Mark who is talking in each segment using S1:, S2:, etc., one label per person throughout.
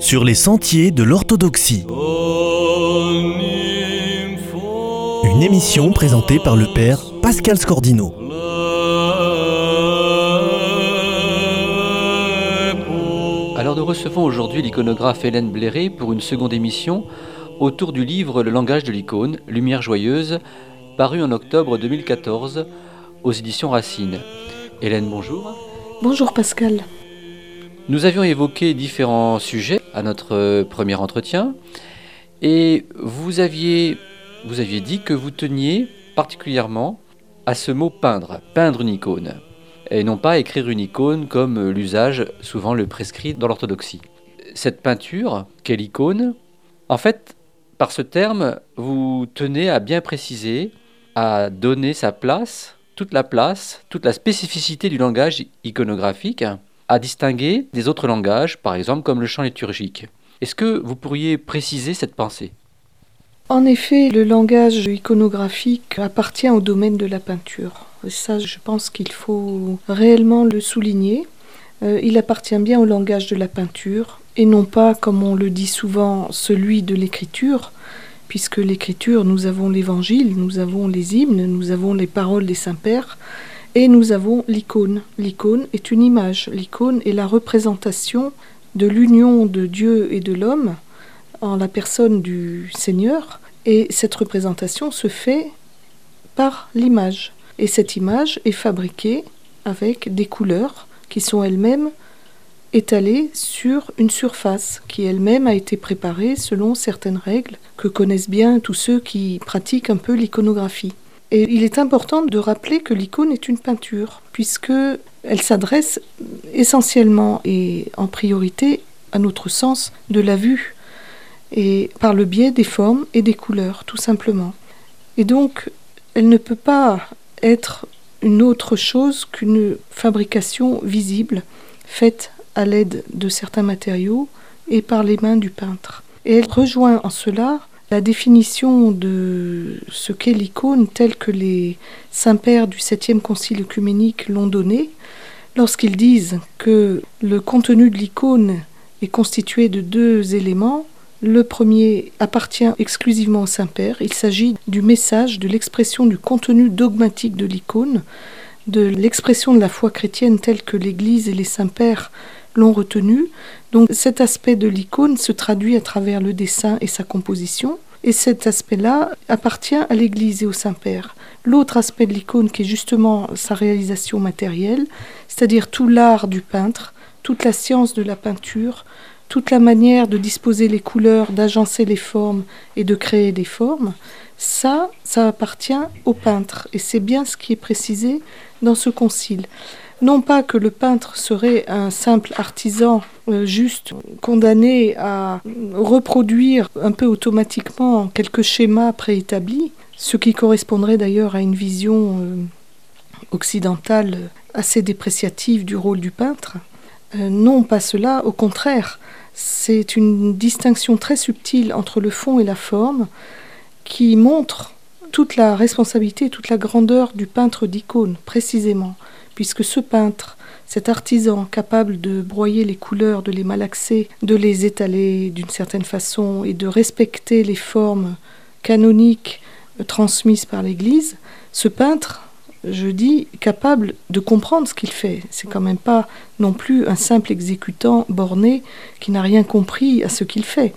S1: sur les sentiers de l'orthodoxie. Une émission présentée par le père Pascal Scordino.
S2: Alors nous recevons aujourd'hui l'iconographe Hélène Bléré pour une seconde émission autour du livre Le langage de l'icône, Lumière joyeuse, paru en octobre 2014 aux éditions Racine. Hélène, bonjour.
S3: Bonjour Pascal.
S2: Nous avions évoqué différents sujets à notre premier entretien et vous aviez, vous aviez dit que vous teniez particulièrement à ce mot peindre, peindre une icône, et non pas écrire une icône comme l'usage souvent le prescrit dans l'orthodoxie. Cette peinture, quelle icône? En fait, par ce terme, vous tenez à bien préciser, à donner sa place, toute la place, toute la spécificité du langage iconographique, à distinguer des autres langages, par exemple comme le chant liturgique. Est-ce que vous pourriez préciser cette pensée?
S3: En effet, le langage iconographique appartient au domaine de la peinture. Ça, je pense qu'il faut réellement le souligner. Euh, il appartient bien au langage de la peinture et non pas, comme on le dit souvent, celui de l'écriture, puisque l'écriture, nous avons l'évangile, nous avons les hymnes, nous avons les paroles des saints-pères, et nous avons l'icône. L'icône est une image, l'icône est la représentation de l'union de Dieu et de l'homme en la personne du Seigneur, et cette représentation se fait par l'image. Et cette image est fabriquée avec des couleurs qui sont elles-mêmes étalées sur une surface qui elle-même a été préparée selon certaines règles que connaissent bien tous ceux qui pratiquent un peu l'iconographie. Et il est important de rappeler que l'icône est une peinture, puisque elle s'adresse essentiellement et en priorité à notre sens de la vue, et par le biais des formes et des couleurs, tout simplement. Et donc, elle ne peut pas être une autre chose qu'une fabrication visible, faite à l'aide de certains matériaux et par les mains du peintre. Et elle rejoint en cela la définition de ce qu'est l'icône telle que les saints-pères du septième concile œcuménique l'ont donnée, lorsqu'ils disent que le contenu de l'icône est constitué de deux éléments. Le premier appartient exclusivement au Saint-Père. Il s'agit du message, de l'expression du contenu dogmatique de l'icône, de l'expression de la foi chrétienne telle que l'Église et les saints-pères l'ont retenu. Donc cet aspect de l'icône se traduit à travers le dessin et sa composition. Et cet aspect-là appartient à l'Église et au Saint-Père. L'autre aspect de l'icône qui est justement sa réalisation matérielle, c'est-à-dire tout l'art du peintre, toute la science de la peinture, toute la manière de disposer les couleurs, d'agencer les formes et de créer des formes, ça, ça appartient au peintre. Et c'est bien ce qui est précisé dans ce concile non pas que le peintre serait un simple artisan euh, juste condamné à reproduire un peu automatiquement quelques schémas préétablis, ce qui correspondrait d'ailleurs à une vision euh, occidentale assez dépréciative du rôle du peintre. Euh, non, pas cela, au contraire, c'est une distinction très subtile entre le fond et la forme qui montre toute la responsabilité, toute la grandeur du peintre d'icône, précisément puisque ce peintre, cet artisan capable de broyer les couleurs, de les malaxer, de les étaler d'une certaine façon et de respecter les formes canoniques euh, transmises par l'Église, ce peintre, je dis, capable de comprendre ce qu'il fait. C'est quand même pas non plus un simple exécutant borné qui n'a rien compris à ce qu'il fait.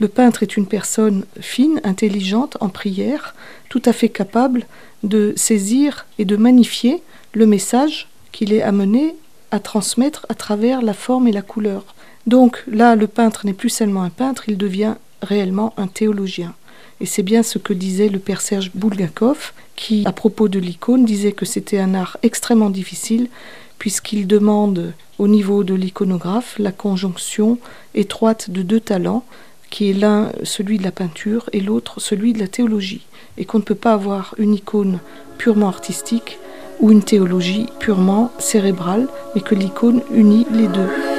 S3: Le peintre est une personne fine, intelligente, en prière, tout à fait capable de saisir et de magnifier le message qu'il est amené à transmettre à travers la forme et la couleur. Donc là, le peintre n'est plus seulement un peintre, il devient réellement un théologien. Et c'est bien ce que disait le père Serge Bulgakov, qui, à propos de l'icône, disait que c'était un art extrêmement difficile, puisqu'il demande au niveau de l'iconographe la conjonction étroite de deux talents, qui est l'un celui de la peinture et l'autre celui de la théologie, et qu'on ne peut pas avoir une icône purement artistique ou une théologie purement cérébrale, mais que l'icône unit les deux.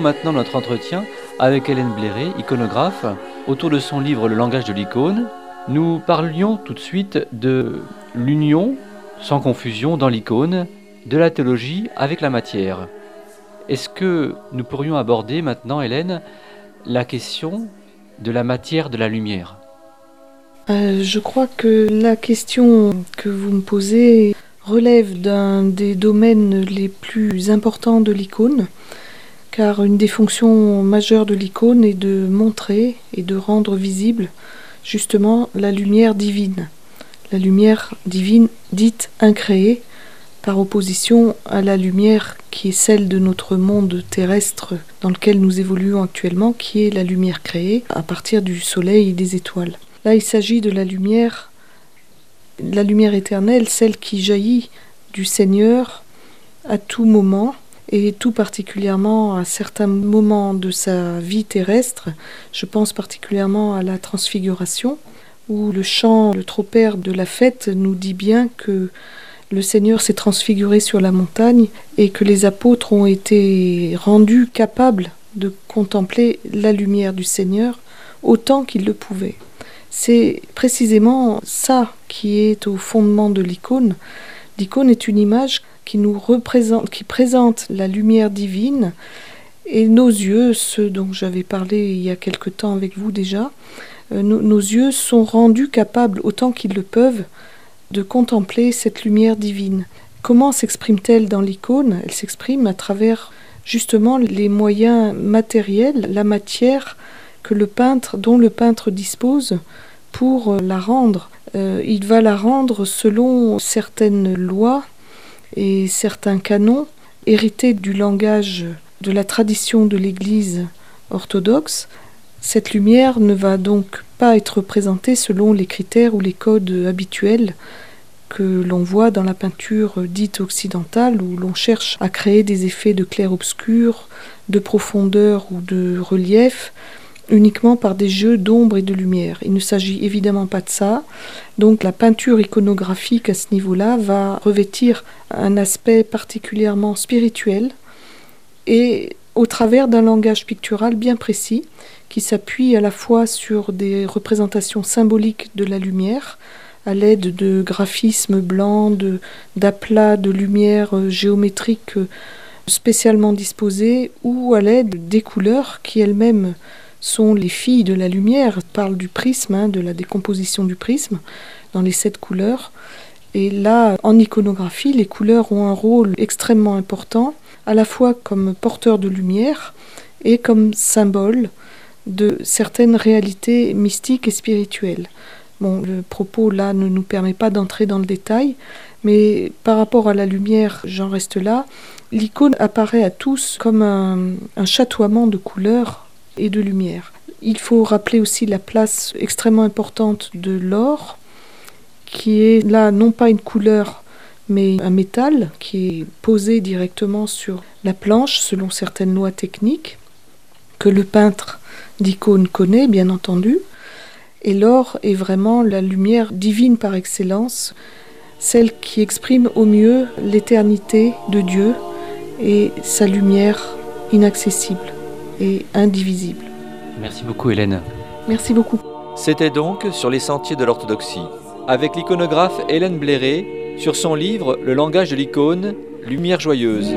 S2: Maintenant notre entretien avec Hélène Bléré, iconographe, autour de son livre Le langage de l'icône. Nous parlions tout de suite de l'union, sans confusion, dans l'icône, de la théologie avec la matière. Est-ce que nous pourrions aborder maintenant, Hélène, la question de la matière de la lumière?
S3: Euh, Je crois que la question que vous me posez relève d'un des domaines les plus importants de l'icône, car une des fonctions majeures de l'icône est de montrer et de rendre visible justement la lumière divine, la lumière divine dite incréée, par opposition à la lumière qui est celle de notre monde terrestre dans lequel nous évoluons actuellement, qui est la lumière créée à partir du soleil et des étoiles. Là, il s'agit de la lumière, la lumière éternelle, celle qui jaillit du Seigneur à tout moment, et tout particulièrement à certains moments de sa vie terrestre. Je pense particulièrement à la transfiguration, où le chant, le tropère de la fête nous dit bien que le Seigneur s'est transfiguré sur la montagne et que les apôtres ont été rendus capables de contempler la lumière du Seigneur autant qu'ils le pouvaient. C'est précisément ça qui est au fondement de l'icône. L'icône est une image qui nous représente, qui présente la lumière divine et nos yeux, ceux dont j'avais parlé il y a quelque temps avec vous déjà, euh, nos yeux sont rendus capables autant qu'ils le peuvent de contempler cette lumière divine. Comment s'exprime-t-elle dans l'icône? Elle s'exprime à travers justement les moyens matériels, la matière que le peintre, dont le peintre dispose pour la rendre. Euh, il va la rendre selon certaines lois et certains canons hérités du langage de la tradition de l'Église orthodoxe. Cette lumière ne va donc pas être présentée selon les critères ou les codes habituels que l'on voit dans la peinture dite occidentale où l'on cherche à créer des effets de clair-obscur, de profondeur ou de relief uniquement par des jeux d'ombre et de lumière. Il ne s'agit évidemment pas de ça. Donc la peinture iconographique à ce niveau-là va revêtir un aspect particulièrement spirituel et au travers d'un langage pictural bien précis qui s'appuie à la fois sur des représentations symboliques de la lumière, à l'aide de graphismes blancs, d'aplats de, lumière géométriques euh, spécialement disposés, ou à l'aide des couleurs qui elles-mêmes sont les filles de la lumière, parle du prisme, hein, de la décomposition du prisme dans les sept couleurs. Et là, en iconographie, les couleurs ont un rôle extrêmement important, à la fois comme porteurs de lumière et comme symbole de certaines réalités mystiques et spirituelles. Bon, le propos là ne nous permet pas d'entrer dans le détail, mais par rapport à la lumière, j'en reste là. L'icône apparaît à tous comme un chatoiement de couleurs et de lumière. Il faut rappeler aussi la place extrêmement importante de l'or, qui est là non pas une couleur, mais un métal qui est posé directement sur la planche selon certaines lois techniques que le peintre d'icône connaît, bien entendu. Et l'or est vraiment la lumière divine par excellence, celle qui exprime au mieux l'éternité de Dieu et sa lumière inaccessible et indivisible.
S2: Merci beaucoup Hélène.
S3: Merci beaucoup.
S2: C'était donc sur les sentiers de l'orthodoxie, avec l'iconographe Hélène Bléré, sur son livre Le langage de l'icône, Lumière joyeuse.